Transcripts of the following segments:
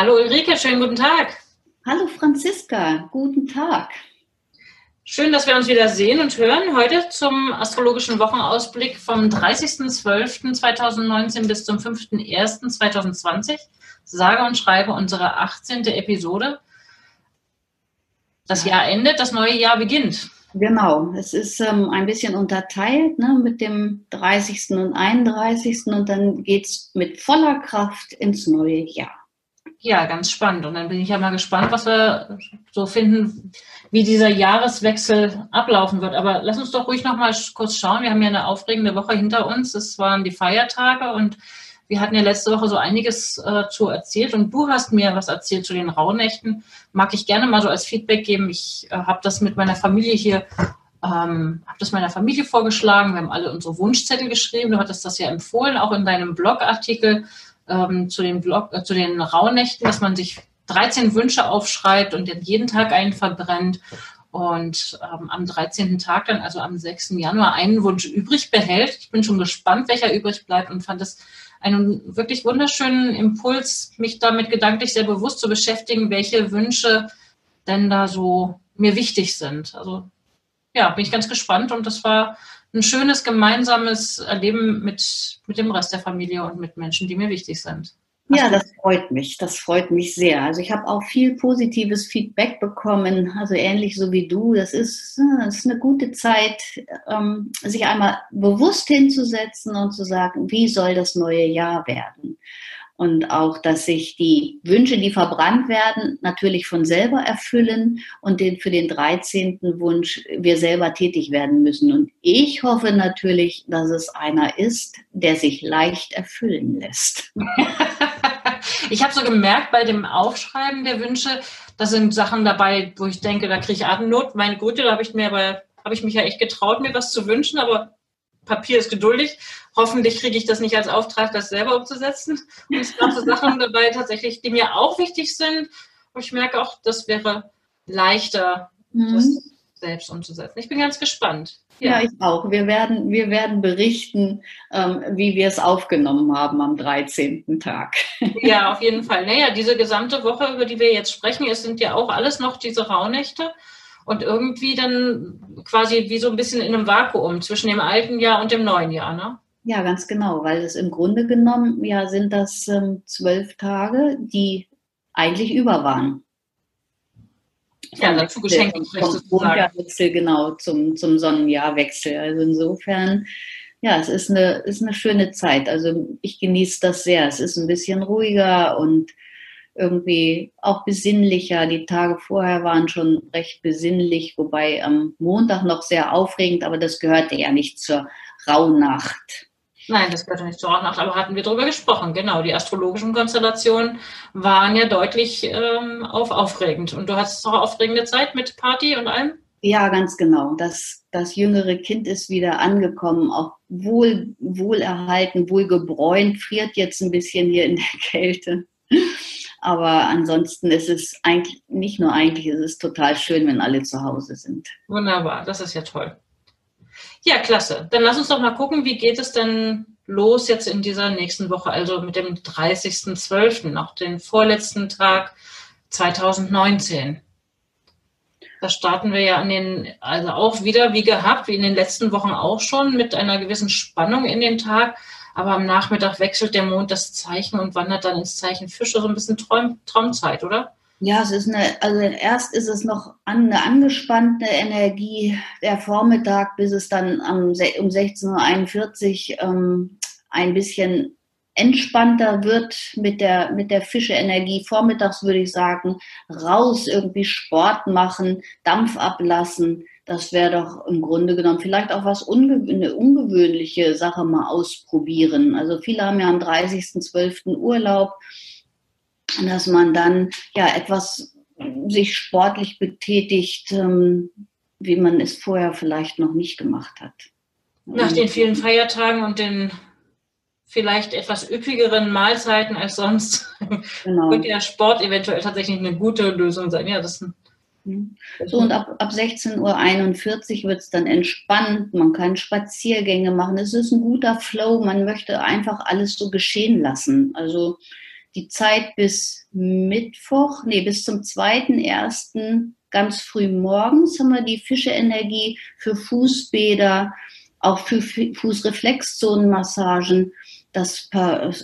Hallo Ulrike, schönen guten Tag. Hallo Franziska, guten Tag. Schön, dass wir uns wieder sehen und hören. Heute zum astrologischen Wochenausblick vom 30.12.2019 bis zum 5.1.2020. Sage und schreibe unsere 18. Episode. Das Jahr endet, das neue Jahr beginnt. Genau, es ist ähm, ein bisschen unterteilt ne, mit dem 30. und 31. und dann geht es mit voller Kraft ins neue Jahr. Ja, ganz spannend. Und dann bin ich ja mal gespannt, was wir so finden, wie dieser Jahreswechsel ablaufen wird. Aber lass uns doch ruhig noch mal kurz schauen. Wir haben ja eine aufregende Woche hinter uns. Es waren die Feiertage und wir hatten ja letzte Woche so einiges äh, zu erzählt und du hast mir was erzählt zu den Rauhnächten. Mag ich gerne mal so als Feedback geben. Ich äh, habe das mit meiner Familie hier, ähm, habe das meiner Familie vorgeschlagen. Wir haben alle unsere Wunschzettel geschrieben. Du hattest das ja empfohlen, auch in deinem Blogartikel ähm, zu den, Blog, äh, zu den Rauhnächten, dass man sich 13 Wünsche aufschreibt und dann jeden Tag einen verbrennt und ähm, am 13. Tag dann, also am 6. Januar, einen Wunsch übrig behält. Ich bin schon gespannt, welcher übrig bleibt und fand es einen wirklich wunderschönen Impuls, mich damit gedanklich sehr bewusst zu beschäftigen, welche Wünsche denn da so mir wichtig sind. Also ja, bin ich ganz gespannt und das war ein schönes gemeinsames Erleben mit, mit dem Rest der Familie und mit Menschen, die mir wichtig sind. Ja, das freut mich. Das freut mich sehr. Also ich habe auch viel positives Feedback bekommen, also ähnlich so wie du. Das ist, das ist eine gute Zeit, ähm, sich einmal bewusst hinzusetzen und zu sagen, wie soll das neue Jahr werden? Und auch, dass sich die Wünsche, die verbrannt werden, natürlich von selber erfüllen und den, für den 13. Wunsch wir selber tätig werden müssen. Und ich hoffe natürlich, dass es einer ist, der sich leicht erfüllen lässt. ich habe so gemerkt bei dem Aufschreiben der Wünsche, da sind Sachen dabei, wo ich denke, da kriege ich Atemnot. Meine Güte, da habe ich mir aber habe ich mich ja echt getraut, mir was zu wünschen, aber Papier ist geduldig. Hoffentlich kriege ich das nicht als Auftrag, das selber umzusetzen. Und es gab so Sachen dabei tatsächlich, die mir auch wichtig sind. Und ich merke auch, das wäre leichter, mhm. das selbst umzusetzen. Ich bin ganz gespannt. Ja, ja ich auch. Wir werden, wir werden berichten, ähm, wie wir es aufgenommen haben am 13. Tag. Ja, auf jeden Fall. Naja, diese gesamte Woche, über die wir jetzt sprechen, es sind ja auch alles noch diese Rauhnächte und irgendwie dann quasi wie so ein bisschen in einem Vakuum zwischen dem alten Jahr und dem neuen Jahr, ne? Ja, ganz genau, weil es im Grunde genommen ja sind das ähm, zwölf Tage, die eigentlich über waren. Ja, dazu geschenkt. Vom Mondjahrwechsel, genau, zum, zum Sonnenjahrwechsel. Also insofern, ja, es ist eine, ist eine schöne Zeit. Also ich genieße das sehr. Es ist ein bisschen ruhiger und irgendwie auch besinnlicher. Die Tage vorher waren schon recht besinnlich, wobei am Montag noch sehr aufregend, aber das gehörte ja nicht zur Rauhnacht. Nein, das gehörte nicht zur Rauhnacht, aber hatten wir darüber gesprochen. Genau, die astrologischen Konstellationen waren ja deutlich ähm, auf aufregend. Und du hattest auch aufregende Zeit mit Party und allem? Ja, ganz genau. Das, das jüngere Kind ist wieder angekommen, auch wohl, wohl erhalten, wohl gebräunt, friert jetzt ein bisschen hier in der Kälte. Aber ansonsten ist es eigentlich, nicht nur eigentlich, es ist total schön, wenn alle zu Hause sind. Wunderbar, das ist ja toll. Ja, klasse. Dann lass uns doch mal gucken, wie geht es denn los jetzt in dieser nächsten Woche, also mit dem 30.12., noch den vorletzten Tag 2019. Da starten wir ja an den, also auch wieder wie gehabt, wie in den letzten Wochen auch schon, mit einer gewissen Spannung in den Tag. Aber am Nachmittag wechselt der Mond das Zeichen und wandert dann ins Zeichen Fische, so ein bisschen Traum, Traumzeit, oder? Ja, es ist eine, also erst ist es noch eine angespannte Energie der Vormittag, bis es dann um 16.41 Uhr ähm, ein bisschen entspannter wird mit der, mit der Fischeenergie. Vormittags würde ich sagen, raus irgendwie Sport machen, Dampf ablassen. Das wäre doch im Grunde genommen vielleicht auch was unge eine ungewöhnliche Sache mal ausprobieren. Also viele haben ja am 30.12. Urlaub, dass man dann ja etwas sich sportlich betätigt, ähm, wie man es vorher vielleicht noch nicht gemacht hat. Nach den vielen Feiertagen und den vielleicht etwas üppigeren Mahlzeiten als sonst genau. könnte ja Sport eventuell tatsächlich eine gute Lösung sein. Ja, das mhm. So, und ab, ab 16.41 Uhr wird es dann entspannt. Man kann Spaziergänge machen. Es ist ein guter Flow. Man möchte einfach alles so geschehen lassen. Also die Zeit bis Mittwoch, nee, bis zum 2.1. ganz früh morgens haben wir die Fischeenergie für Fußbäder, auch für Fußreflexzonenmassagen das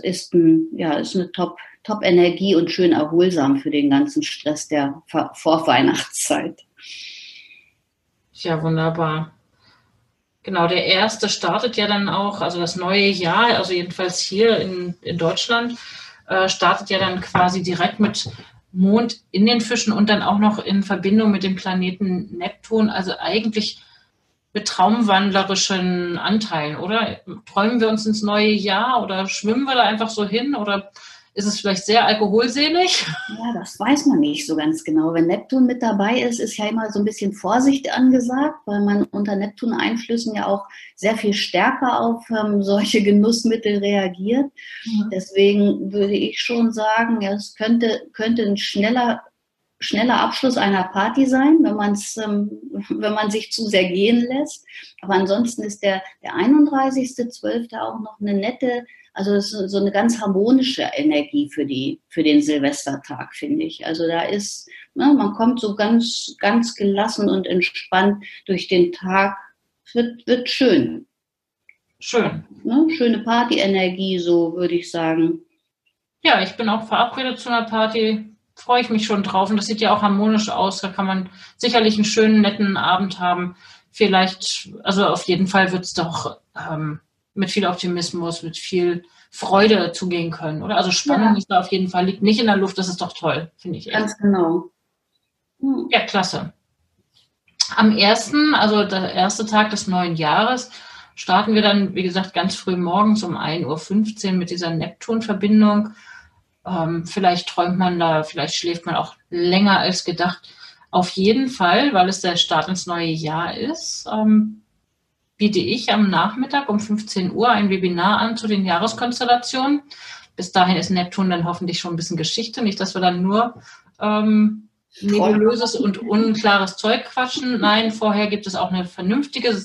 ist, ein, ja, ist eine Top, Top-Energie und schön erholsam für den ganzen Stress der Vorweihnachtszeit. Ja, wunderbar. Genau, der erste startet ja dann auch, also das neue Jahr, also jedenfalls hier in, in Deutschland, äh, startet ja dann quasi direkt mit Mond in den Fischen und dann auch noch in Verbindung mit dem Planeten Neptun. Also eigentlich mit traumwandlerischen Anteilen, oder? Träumen wir uns ins neue Jahr oder schwimmen wir da einfach so hin oder ist es vielleicht sehr alkoholselig? Ja, das weiß man nicht so ganz genau. Wenn Neptun mit dabei ist, ist ja immer so ein bisschen Vorsicht angesagt, weil man unter Neptun-Einflüssen ja auch sehr viel stärker auf ähm, solche Genussmittel reagiert. Mhm. Deswegen würde ich schon sagen, es könnte, könnte ein schneller schneller Abschluss einer Party sein, wenn, man's, ähm, wenn man sich zu sehr gehen lässt. Aber ansonsten ist der, der 31.12. auch noch eine nette, also so eine ganz harmonische Energie für, die, für den Silvestertag, finde ich. Also da ist, ne, man kommt so ganz, ganz gelassen und entspannt durch den Tag. Es wird, wird schön. Schön. Ne, schöne Party-Energie, so würde ich sagen. Ja, ich bin auch verabredet zu einer Party freue ich mich schon drauf. Und das sieht ja auch harmonisch aus. Da kann man sicherlich einen schönen, netten Abend haben. Vielleicht, also auf jeden Fall wird es doch ähm, mit viel Optimismus, mit viel Freude zugehen können, oder? Also Spannung ja. ist da auf jeden Fall, liegt nicht in der Luft. Das ist doch toll, finde ich. Ganz echt. genau. Hm. Ja, klasse. Am ersten, also der erste Tag des neuen Jahres, starten wir dann, wie gesagt, ganz früh morgens um 1.15 Uhr mit dieser Neptun-Verbindung. Ähm, vielleicht träumt man da, vielleicht schläft man auch länger als gedacht. Auf jeden Fall, weil es der Start ins neue Jahr ist, ähm, biete ich am Nachmittag um 15 Uhr ein Webinar an zu den Jahreskonstellationen. Bis dahin ist Neptun dann hoffentlich schon ein bisschen Geschichte, nicht, dass wir dann nur ähm, nebulöses und unklares Zeug quatschen. Nein, vorher gibt es auch eine vernünftige,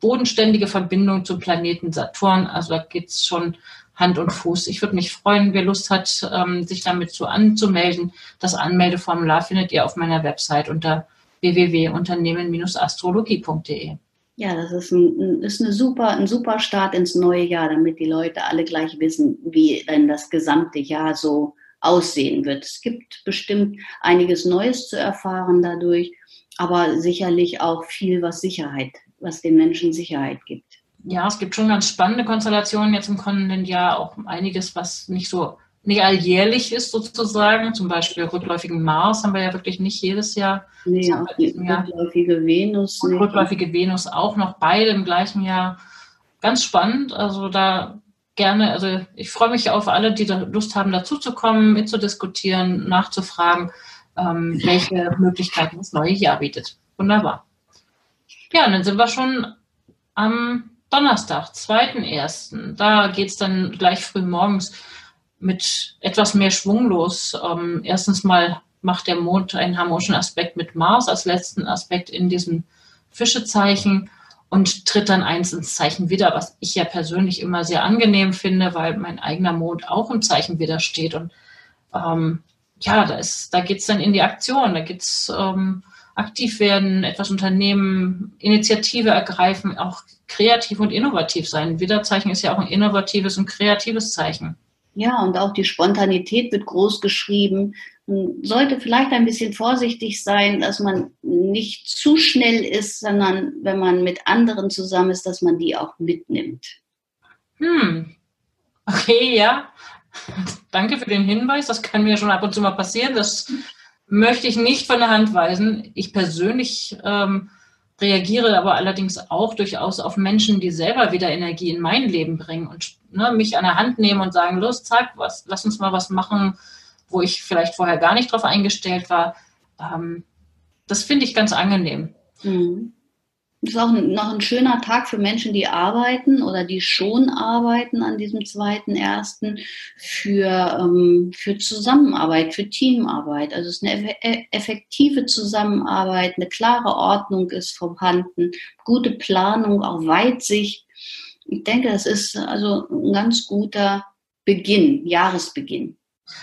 bodenständige Verbindung zum Planeten Saturn. Also da geht es schon Hand und Fuß. Ich würde mich freuen, wer Lust hat, ähm, sich damit so anzumelden. Das Anmeldeformular findet ihr auf meiner Website unter www.unternehmen-astrologie.de. Ja, das ist, ein, ist eine super, ein super Start ins neue Jahr, damit die Leute alle gleich wissen, wie denn das gesamte Jahr so aussehen wird. Es gibt bestimmt einiges Neues zu erfahren dadurch, aber sicherlich auch viel, was Sicherheit, was den Menschen Sicherheit gibt ja, es gibt schon ganz spannende Konstellationen jetzt im kommenden Jahr, auch einiges, was nicht so nicht alljährlich ist sozusagen. Zum Beispiel rückläufigen Mars haben wir ja wirklich nicht jedes Jahr. Nee, auch die rückläufige Venus. Und rückläufige Venus auch noch beide im gleichen Jahr. Ganz spannend. Also da gerne, also ich freue mich auf alle, die da Lust haben, dazuzukommen, mitzudiskutieren, nachzufragen, ähm, welche Möglichkeiten das neue Jahr bietet. Wunderbar. Ja, und dann sind wir schon am Donnerstag, 2.1. Da geht es dann gleich früh morgens mit etwas mehr Schwung los. Ähm, erstens mal macht der Mond einen harmonischen Aspekt mit Mars als letzten Aspekt in diesem Fischezeichen und tritt dann eins ins Zeichen Widder, was ich ja persönlich immer sehr angenehm finde, weil mein eigener Mond auch im Zeichen Widder steht. Und ähm, ja, da, da geht es dann in die Aktion, da geht es ähm, aktiv werden, etwas unternehmen, Initiative ergreifen, auch kreativ und innovativ sein. Widderzeichen ist ja auch ein innovatives und kreatives Zeichen. Ja, und auch die Spontanität wird groß geschrieben. Man sollte vielleicht ein bisschen vorsichtig sein, dass man nicht zu schnell ist, sondern wenn man mit anderen zusammen ist, dass man die auch mitnimmt. Hm. Okay, ja. Danke für den Hinweis. Das kann mir schon ab und zu mal passieren. Das möchte ich nicht von der Hand weisen. Ich persönlich ähm, reagiere aber allerdings auch durchaus auf Menschen, die selber wieder Energie in mein Leben bringen und ne, mich an der Hand nehmen und sagen, los, zack, was, lass uns mal was machen, wo ich vielleicht vorher gar nicht drauf eingestellt war. Ähm, das finde ich ganz angenehm. Mhm. Das ist auch noch ein schöner Tag für Menschen, die arbeiten oder die schon arbeiten an diesem zweiten ersten für, ähm, für Zusammenarbeit, für Teamarbeit. Also es ist eine effektive Zusammenarbeit, eine klare Ordnung ist vorhanden, gute Planung, auch Weitsicht. Ich denke, das ist also ein ganz guter Beginn, Jahresbeginn.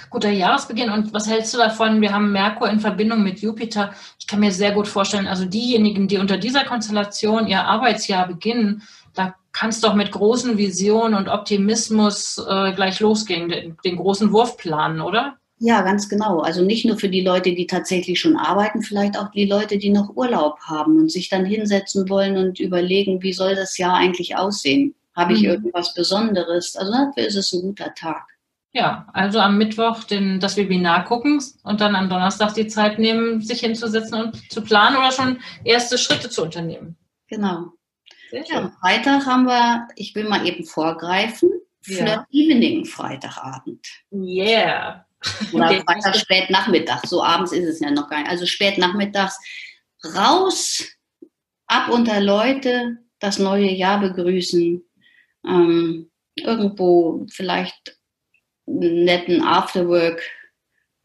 Guter Jahresbeginn. Und was hältst du davon? Wir haben Merkur in Verbindung mit Jupiter. Ich kann mir sehr gut vorstellen, also diejenigen, die unter dieser Konstellation ihr Arbeitsjahr beginnen, da kann es doch mit großen Visionen und Optimismus äh, gleich losgehen, den, den großen Wurf planen, oder? Ja, ganz genau. Also nicht nur für die Leute, die tatsächlich schon arbeiten, vielleicht auch die Leute, die noch Urlaub haben und sich dann hinsetzen wollen und überlegen, wie soll das Jahr eigentlich aussehen? Habe ich mhm. irgendwas Besonderes? Also dafür ist es ein guter Tag. Ja, also am Mittwoch den, das Webinar gucken und dann am Donnerstag die Zeit nehmen, sich hinzusetzen und zu planen oder schon erste Schritte zu unternehmen. Genau. Ja, am Freitag haben wir, ich will mal eben vorgreifen, ja. Evening Freitagabend. Yeah. Oder Freitag spät Nachmittag, so abends ist es ja noch gar nicht. Also spät nachmittags raus, ab unter Leute, das neue Jahr begrüßen, ähm, irgendwo vielleicht netten Afterwork,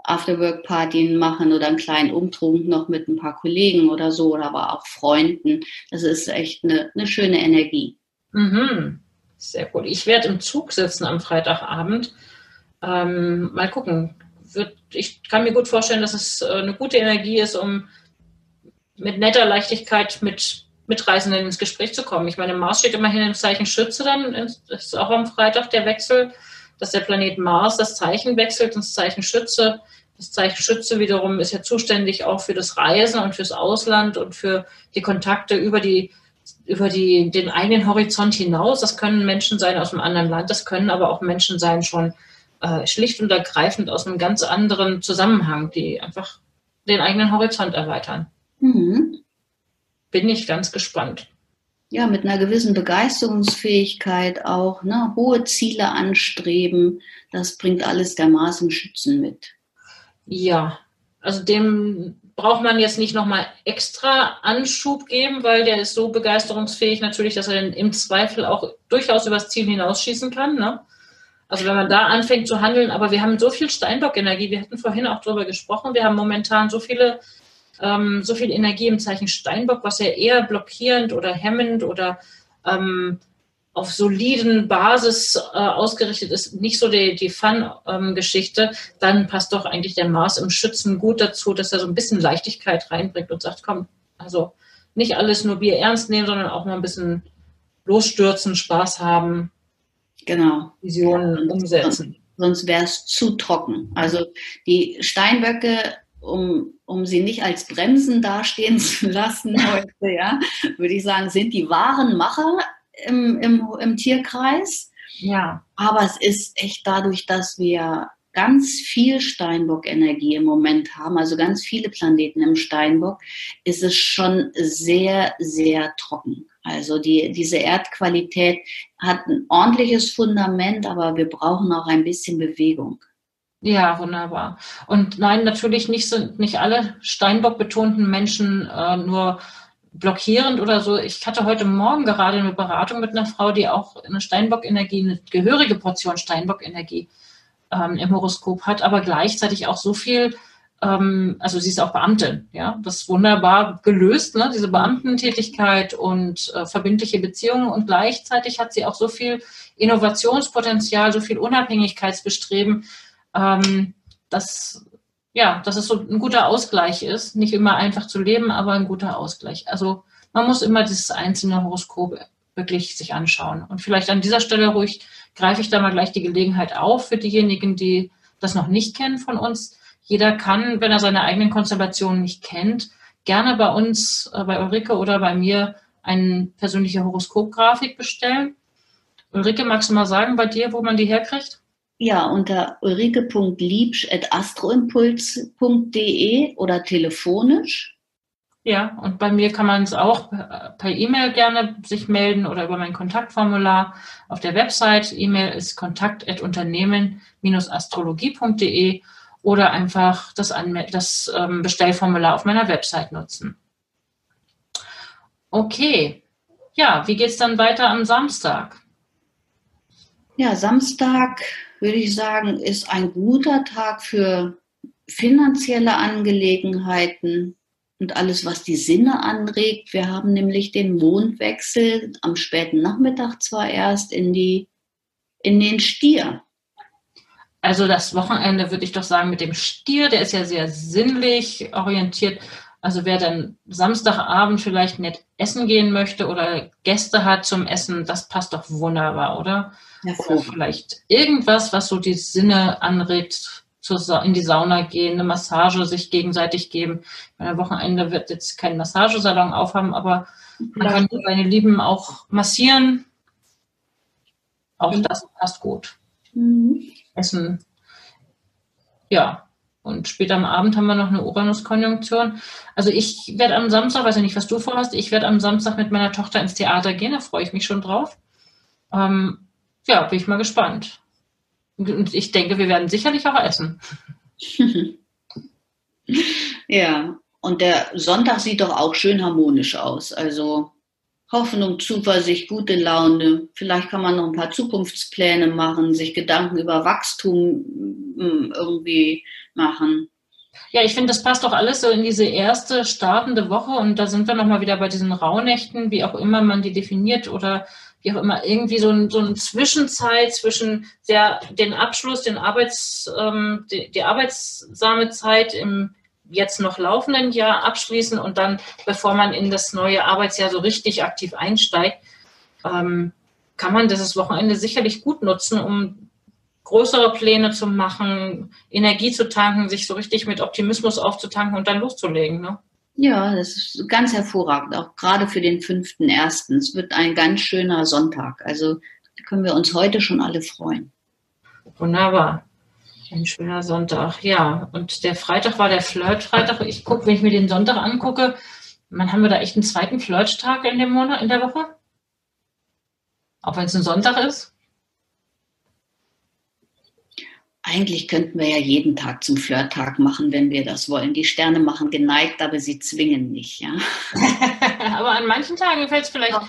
Afterwork-Partien machen oder einen kleinen Umtrunk noch mit ein paar Kollegen oder so, oder aber auch Freunden. Das ist echt eine, eine schöne Energie. Mhm. Sehr gut. Ich werde im Zug sitzen am Freitagabend. Ähm, mal gucken. Ich kann mir gut vorstellen, dass es äh, eine gute Energie ist, um mit netter Leichtigkeit mit Mitreisenden ins Gespräch zu kommen. Ich meine, Mars steht immerhin im Zeichen Schütze dann, ist auch am Freitag der Wechsel dass der Planet Mars das Zeichen wechselt ins Zeichen Schütze. Das Zeichen Schütze wiederum ist ja zuständig auch für das Reisen und fürs Ausland und für die Kontakte über die über die, den eigenen Horizont hinaus. Das können Menschen sein aus einem anderen Land, das können aber auch Menschen sein schon äh, schlicht und ergreifend aus einem ganz anderen Zusammenhang, die einfach den eigenen Horizont erweitern. Mhm. Bin ich ganz gespannt ja, mit einer gewissen Begeisterungsfähigkeit auch, ne, hohe Ziele anstreben, das bringt alles der im Schützen mit. Ja, also dem braucht man jetzt nicht nochmal extra Anschub geben, weil der ist so begeisterungsfähig natürlich, dass er im Zweifel auch durchaus übers Ziel hinausschießen kann. Ne? Also wenn man da anfängt zu handeln, aber wir haben so viel Steinbock-Energie, wir hatten vorhin auch darüber gesprochen, wir haben momentan so viele ähm, so viel Energie im Zeichen Steinbock, was ja eher blockierend oder hemmend oder ähm, auf soliden Basis äh, ausgerichtet ist, nicht so die, die Fun-Geschichte, ähm, dann passt doch eigentlich der Mars im Schützen gut dazu, dass er so ein bisschen Leichtigkeit reinbringt und sagt, komm, also nicht alles nur Bier ernst nehmen, sondern auch mal ein bisschen losstürzen, Spaß haben. Genau. Visionen umsetzen. Sonst wäre es zu trocken. Also die Steinböcke um, um sie nicht als Bremsen dastehen zu lassen heute, ja, würde ich sagen, sind die wahren Macher im, im, im Tierkreis. Ja. Aber es ist echt dadurch, dass wir ganz viel Steinbock-Energie im Moment haben, also ganz viele Planeten im Steinbock, ist es schon sehr, sehr trocken. Also die, diese Erdqualität hat ein ordentliches Fundament, aber wir brauchen auch ein bisschen Bewegung. Ja, wunderbar. Und nein, natürlich nicht sind nicht alle Steinbock betonten Menschen äh, nur blockierend oder so. Ich hatte heute Morgen gerade eine Beratung mit einer Frau, die auch eine Steinbock-Energie, eine gehörige Portion Steinbock-Energie ähm, im Horoskop hat, aber gleichzeitig auch so viel, ähm, also sie ist auch Beamtin, ja, das ist wunderbar gelöst, ne, diese Beamtentätigkeit und äh, verbindliche Beziehungen und gleichzeitig hat sie auch so viel Innovationspotenzial, so viel Unabhängigkeitsbestreben, ähm, dass, ja, dass es so ein guter Ausgleich ist. Nicht immer einfach zu leben, aber ein guter Ausgleich. Also man muss immer dieses einzelne Horoskop wirklich sich anschauen. Und vielleicht an dieser Stelle ruhig greife ich da mal gleich die Gelegenheit auf für diejenigen, die das noch nicht kennen von uns. Jeder kann, wenn er seine eigenen Konstellationen nicht kennt, gerne bei uns, äh, bei Ulrike oder bei mir, eine persönliche Horoskopgrafik bestellen. Ulrike, magst du mal sagen bei dir, wo man die herkriegt? Ja, unter ulrike.liebsch.astroimpuls.de oder telefonisch. Ja, und bei mir kann man es auch per E-Mail gerne sich melden oder über mein Kontaktformular auf der Website. E-Mail ist kontakt.unternehmen-astrologie.de oder einfach das, Anmel das ähm, Bestellformular auf meiner Website nutzen. Okay. Ja, wie geht's dann weiter am Samstag? Ja, Samstag würde ich sagen, ist ein guter Tag für finanzielle Angelegenheiten und alles, was die Sinne anregt. Wir haben nämlich den Mondwechsel am späten Nachmittag zwar erst in die in den Stier. Also das Wochenende würde ich doch sagen mit dem Stier, der ist ja sehr sinnlich orientiert. Also wer dann Samstagabend vielleicht nicht essen gehen möchte oder Gäste hat zum Essen, das passt doch wunderbar, oder? Ja, oder vielleicht irgendwas, was so die Sinne anregt, in die Sauna gehen, eine Massage sich gegenseitig geben. Am Wochenende wird jetzt kein Massagesalon aufhaben, aber man kann seine Lieben auch massieren. Auch das passt gut. Mhm. Essen. Ja. Und später am Abend haben wir noch eine Uranus-Konjunktion. Also ich werde am Samstag, weiß ich nicht, was du vorhast, ich werde am Samstag mit meiner Tochter ins Theater gehen, da freue ich mich schon drauf. Ähm, ja, bin ich mal gespannt. Und ich denke, wir werden sicherlich auch essen. ja, und der Sonntag sieht doch auch schön harmonisch aus. Also Hoffnung, Zuversicht, gute Laune. Vielleicht kann man noch ein paar Zukunftspläne machen, sich Gedanken über Wachstum hm, irgendwie machen. Ja, ich finde, das passt doch alles so in diese erste startende Woche und da sind wir nochmal wieder bei diesen Rauhnächten, wie auch immer man die definiert oder wie auch immer, irgendwie so, ein, so eine Zwischenzeit zwischen der, den Abschluss, den Arbeits, ähm, die, die arbeitssame Zeit im jetzt noch laufenden Jahr abschließen und dann, bevor man in das neue Arbeitsjahr so richtig aktiv einsteigt, ähm, kann man dieses Wochenende sicherlich gut nutzen, um größere Pläne zu machen, Energie zu tanken, sich so richtig mit Optimismus aufzutanken und dann loszulegen. Ne? Ja, das ist ganz hervorragend, auch gerade für den fünften ersten. Es wird ein ganz schöner Sonntag. Also können wir uns heute schon alle freuen. Wunderbar. Ein schöner Sonntag, ja. Und der Freitag war der Flirt-Freitag. Ich gucke, wenn ich mir den Sonntag angucke, man haben wir da echt einen zweiten Flirt-Tag in dem Monat, in der Woche? Auch wenn es ein Sonntag ist? Eigentlich könnten wir ja jeden Tag zum Flirttag machen, wenn wir das wollen. Die Sterne machen geneigt, aber sie zwingen nicht, ja. aber an manchen Tagen fällt es vielleicht also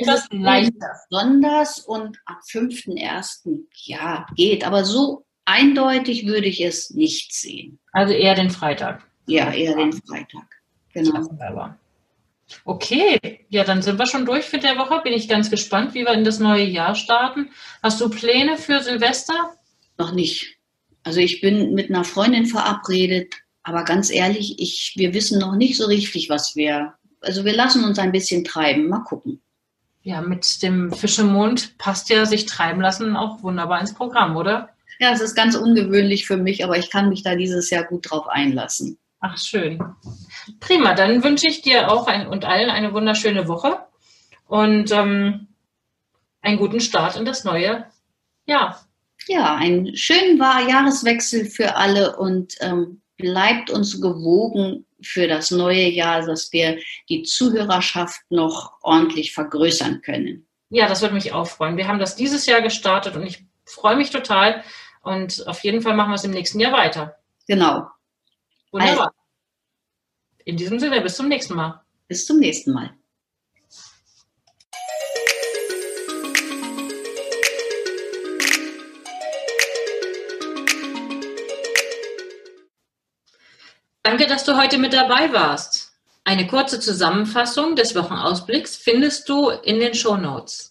etwas leichter. Besonders und am 5.1. ja, geht. Aber so eindeutig würde ich es nicht sehen. Also eher den Freitag. Ja, eher den Freitag. Genau. Okay, ja, dann sind wir schon durch für der Woche. Bin ich ganz gespannt, wie wir in das neue Jahr starten. Hast du Pläne für Silvester? Noch nicht. Also ich bin mit einer Freundin verabredet, aber ganz ehrlich, ich, wir wissen noch nicht so richtig, was wir. Also wir lassen uns ein bisschen treiben. Mal gucken. Ja, mit dem Fischemond passt ja sich treiben lassen auch wunderbar ins Programm, oder? Ja, es ist ganz ungewöhnlich für mich, aber ich kann mich da dieses Jahr gut drauf einlassen. Ach, schön. Prima, dann wünsche ich dir auch ein, und allen eine wunderschöne Woche und ähm, einen guten Start in das neue Jahr. Ja, einen schönen Jahreswechsel für alle und ähm, bleibt uns gewogen für das neue Jahr, dass wir die Zuhörerschaft noch ordentlich vergrößern können. Ja, das würde mich auch freuen. Wir haben das dieses Jahr gestartet und ich freue mich total, und auf jeden Fall machen wir es im nächsten Jahr weiter. Genau. Wunderbar. Also, In diesem Sinne, bis zum nächsten Mal. Bis zum nächsten Mal. Danke, dass du heute mit dabei warst. Eine kurze Zusammenfassung des Wochenausblicks findest du in den Show Notes.